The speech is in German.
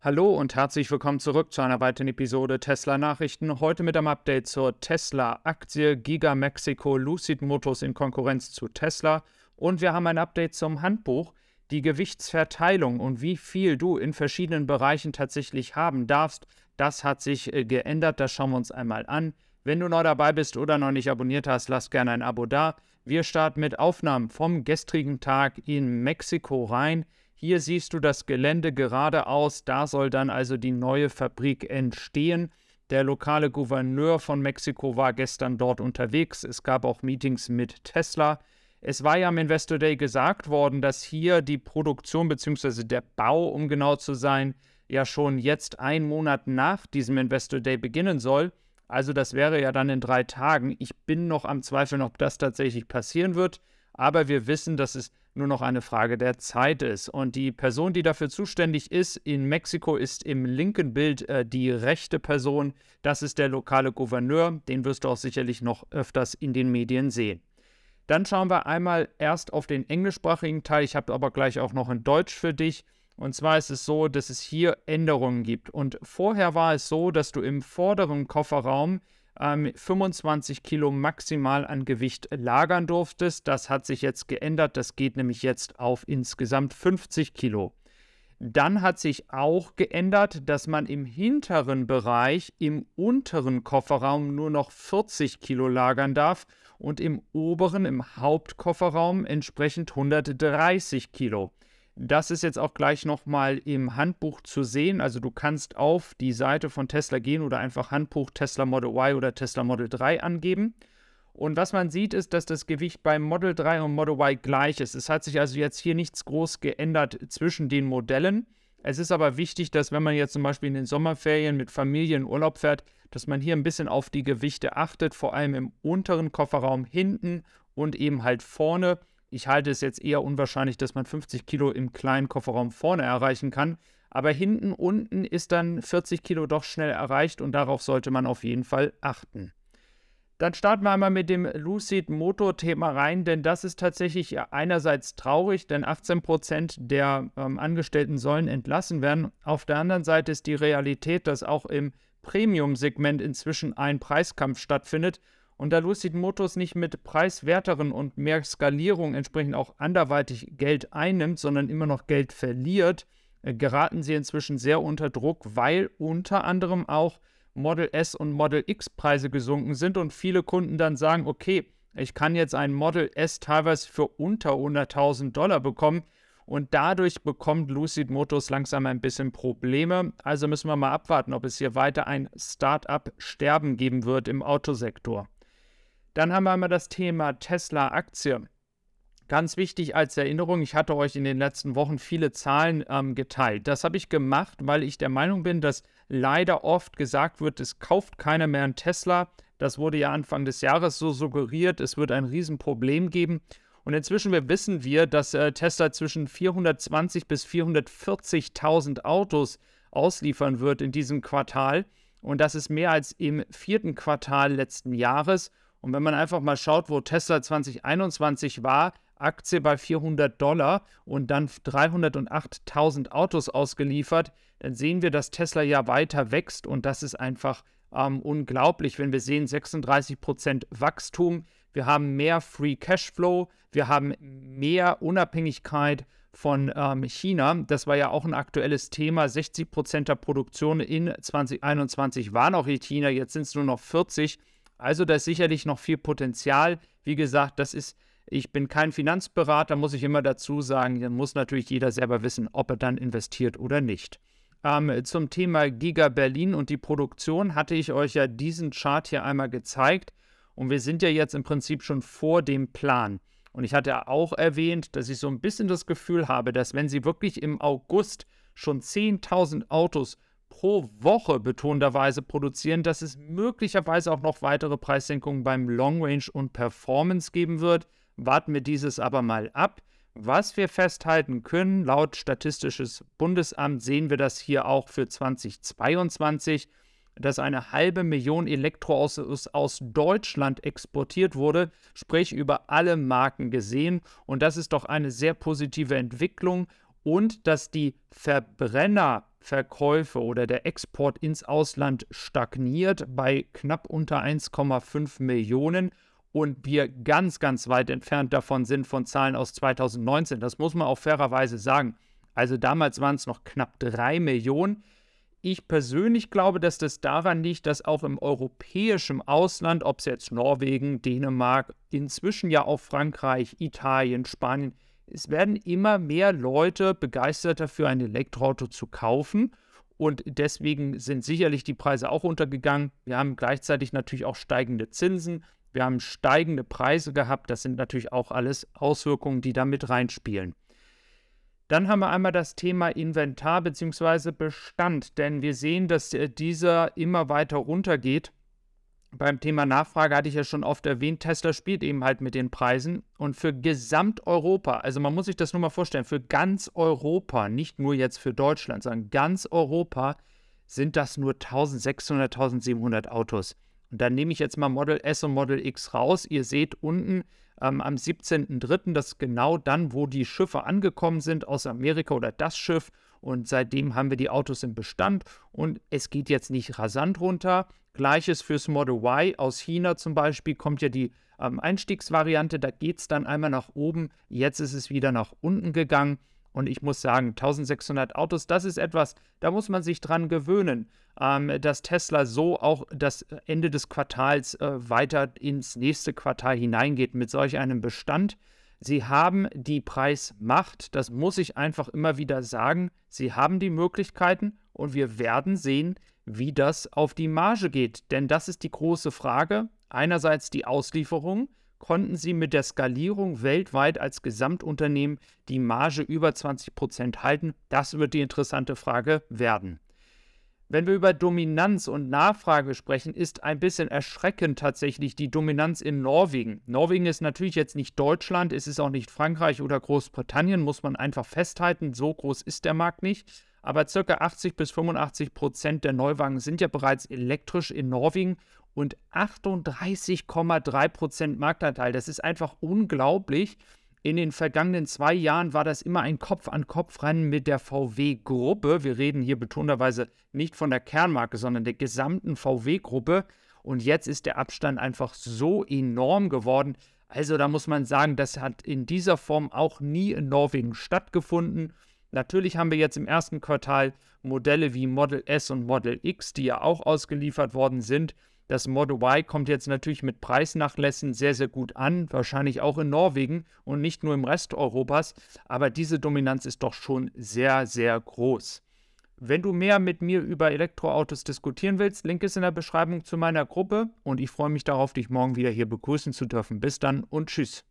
Hallo und herzlich willkommen zurück zu einer weiteren Episode Tesla Nachrichten. Heute mit einem Update zur Tesla-Aktie Giga Mexico Lucid Motors in Konkurrenz zu Tesla. Und wir haben ein Update zum Handbuch, die Gewichtsverteilung und wie viel du in verschiedenen Bereichen tatsächlich haben darfst. Das hat sich äh, geändert, das schauen wir uns einmal an. Wenn du neu dabei bist oder noch nicht abonniert hast, lass gerne ein Abo da. Wir starten mit Aufnahmen vom gestrigen Tag in Mexiko rein. Hier siehst du das Gelände geradeaus, da soll dann also die neue Fabrik entstehen. Der lokale Gouverneur von Mexiko war gestern dort unterwegs. Es gab auch Meetings mit Tesla. Es war ja am Investor Day gesagt worden, dass hier die Produktion bzw. der Bau, um genau zu sein, ja schon jetzt einen Monat nach diesem Investor Day beginnen soll. Also das wäre ja dann in drei Tagen. Ich bin noch am Zweifeln, ob das tatsächlich passieren wird. Aber wir wissen, dass es nur noch eine Frage der Zeit ist. Und die Person, die dafür zuständig ist in Mexiko, ist im linken Bild äh, die rechte Person. Das ist der lokale Gouverneur. Den wirst du auch sicherlich noch öfters in den Medien sehen. Dann schauen wir einmal erst auf den englischsprachigen Teil. Ich habe aber gleich auch noch in Deutsch für dich. Und zwar ist es so, dass es hier Änderungen gibt. Und vorher war es so, dass du im vorderen Kofferraum ähm, 25 Kilo maximal an Gewicht lagern durftest. Das hat sich jetzt geändert. Das geht nämlich jetzt auf insgesamt 50 Kilo. Dann hat sich auch geändert, dass man im hinteren Bereich im unteren Kofferraum nur noch 40 Kilo lagern darf und im oberen, im Hauptkofferraum entsprechend 130 Kilo. Das ist jetzt auch gleich nochmal im Handbuch zu sehen. Also du kannst auf die Seite von Tesla gehen oder einfach Handbuch Tesla Model Y oder Tesla Model 3 angeben. Und was man sieht, ist, dass das Gewicht beim Model 3 und Model Y gleich ist. Es hat sich also jetzt hier nichts groß geändert zwischen den Modellen. Es ist aber wichtig, dass wenn man jetzt zum Beispiel in den Sommerferien mit Familien Urlaub fährt, dass man hier ein bisschen auf die Gewichte achtet, vor allem im unteren Kofferraum hinten und eben halt vorne. Ich halte es jetzt eher unwahrscheinlich, dass man 50 Kilo im kleinen Kofferraum vorne erreichen kann. Aber hinten unten ist dann 40 Kilo doch schnell erreicht und darauf sollte man auf jeden Fall achten. Dann starten wir einmal mit dem Lucid Motor Thema rein, denn das ist tatsächlich einerseits traurig, denn 18% der ähm, Angestellten sollen entlassen werden. Auf der anderen Seite ist die Realität, dass auch im Premium-Segment inzwischen ein Preiskampf stattfindet und da Lucid Motors nicht mit preiswerteren und mehr Skalierung entsprechend auch anderweitig Geld einnimmt, sondern immer noch Geld verliert, äh, geraten sie inzwischen sehr unter Druck, weil unter anderem auch Model S und Model X Preise gesunken sind und viele Kunden dann sagen, okay, ich kann jetzt ein Model S teilweise für unter 100.000 Dollar bekommen und dadurch bekommt Lucid Motors langsam ein bisschen Probleme. Also müssen wir mal abwarten, ob es hier weiter ein Start-up-Sterben geben wird im Autosektor. Dann haben wir einmal das Thema Tesla-Aktie. Ganz wichtig als Erinnerung, ich hatte euch in den letzten Wochen viele Zahlen ähm, geteilt. Das habe ich gemacht, weil ich der Meinung bin, dass leider oft gesagt wird, es kauft keiner mehr einen Tesla. Das wurde ja Anfang des Jahres so suggeriert, es wird ein Riesenproblem geben. Und inzwischen wissen wir, dass äh, Tesla zwischen 420 bis 440.000 Autos ausliefern wird in diesem Quartal. Und das ist mehr als im vierten Quartal letzten Jahres. Und wenn man einfach mal schaut, wo Tesla 2021 war, Aktie bei 400 Dollar und dann 308.000 Autos ausgeliefert, dann sehen wir, dass Tesla ja weiter wächst und das ist einfach ähm, unglaublich, wenn wir sehen 36% Wachstum, wir haben mehr Free Cashflow, wir haben mehr Unabhängigkeit von ähm, China. Das war ja auch ein aktuelles Thema. 60% der Produktion in 2021 waren auch in China, jetzt sind es nur noch 40. Also da ist sicherlich noch viel Potenzial. Wie gesagt, das ist, ich bin kein Finanzberater, muss ich immer dazu sagen. Dann muss natürlich jeder selber wissen, ob er dann investiert oder nicht. Ähm, zum Thema Giga Berlin und die Produktion hatte ich euch ja diesen Chart hier einmal gezeigt. Und wir sind ja jetzt im Prinzip schon vor dem Plan. Und ich hatte auch erwähnt, dass ich so ein bisschen das Gefühl habe, dass wenn sie wirklich im August schon 10.000 Autos pro Woche betonterweise produzieren, dass es möglicherweise auch noch weitere Preissenkungen beim Long Range und Performance geben wird. Warten wir dieses aber mal ab. Was wir festhalten können, laut Statistisches Bundesamt sehen wir das hier auch für 2022, dass eine halbe Million Elektroautos aus Deutschland exportiert wurde, sprich über alle Marken gesehen. Und das ist doch eine sehr positive Entwicklung und dass die Verbrennerverkäufe oder der Export ins Ausland stagniert bei knapp unter 1,5 Millionen und wir ganz, ganz weit entfernt davon sind von Zahlen aus 2019. Das muss man auch fairerweise sagen. Also damals waren es noch knapp 3 Millionen. Ich persönlich glaube, dass das daran liegt, dass auch im europäischen Ausland, ob es jetzt Norwegen, Dänemark, inzwischen ja auch Frankreich, Italien, Spanien, es werden immer mehr Leute begeistert dafür, ein Elektroauto zu kaufen. Und deswegen sind sicherlich die Preise auch untergegangen. Wir haben gleichzeitig natürlich auch steigende Zinsen. Wir haben steigende Preise gehabt. Das sind natürlich auch alles Auswirkungen, die da mit reinspielen. Dann haben wir einmal das Thema Inventar bzw. Bestand, denn wir sehen, dass äh, dieser immer weiter runtergeht. Beim Thema Nachfrage hatte ich ja schon oft erwähnt, Tesla spielt eben halt mit den Preisen und für Gesamteuropa, also man muss sich das nur mal vorstellen, für ganz Europa, nicht nur jetzt für Deutschland, sondern ganz Europa sind das nur 1600, 1700 Autos. Und dann nehme ich jetzt mal Model S und Model X raus. Ihr seht unten ähm, am 17.03., das ist genau dann, wo die Schiffe angekommen sind aus Amerika oder das Schiff. Und seitdem haben wir die Autos im Bestand und es geht jetzt nicht rasant runter. Gleiches fürs Model Y aus China zum Beispiel kommt ja die ähm, Einstiegsvariante, da geht es dann einmal nach oben. Jetzt ist es wieder nach unten gegangen. Und ich muss sagen, 1600 Autos, das ist etwas, da muss man sich dran gewöhnen, ähm, dass Tesla so auch das Ende des Quartals äh, weiter ins nächste Quartal hineingeht mit solch einem Bestand. Sie haben die Preismacht, das muss ich einfach immer wieder sagen. Sie haben die Möglichkeiten und wir werden sehen, wie das auf die Marge geht. Denn das ist die große Frage. Einerseits die Auslieferung, konnten sie mit der Skalierung weltweit als Gesamtunternehmen die Marge über 20 Prozent halten? Das wird die interessante Frage werden. Wenn wir über Dominanz und Nachfrage sprechen, ist ein bisschen erschreckend tatsächlich die Dominanz in Norwegen. Norwegen ist natürlich jetzt nicht Deutschland, es ist auch nicht Frankreich oder Großbritannien, muss man einfach festhalten. So groß ist der Markt nicht. Aber ca. 80 bis 85 Prozent der Neuwagen sind ja bereits elektrisch in Norwegen und 38,3 Prozent Marktanteil. Das ist einfach unglaublich. In den vergangenen zwei Jahren war das immer ein Kopf-an-Kopf-Rennen mit der VW-Gruppe. Wir reden hier betonterweise nicht von der Kernmarke, sondern der gesamten VW-Gruppe. Und jetzt ist der Abstand einfach so enorm geworden. Also da muss man sagen, das hat in dieser Form auch nie in Norwegen stattgefunden. Natürlich haben wir jetzt im ersten Quartal Modelle wie Model S und Model X, die ja auch ausgeliefert worden sind. Das Model Y kommt jetzt natürlich mit Preisnachlässen sehr, sehr gut an, wahrscheinlich auch in Norwegen und nicht nur im Rest Europas, aber diese Dominanz ist doch schon sehr, sehr groß. Wenn du mehr mit mir über Elektroautos diskutieren willst, Link ist in der Beschreibung zu meiner Gruppe und ich freue mich darauf, dich morgen wieder hier begrüßen zu dürfen. Bis dann und tschüss.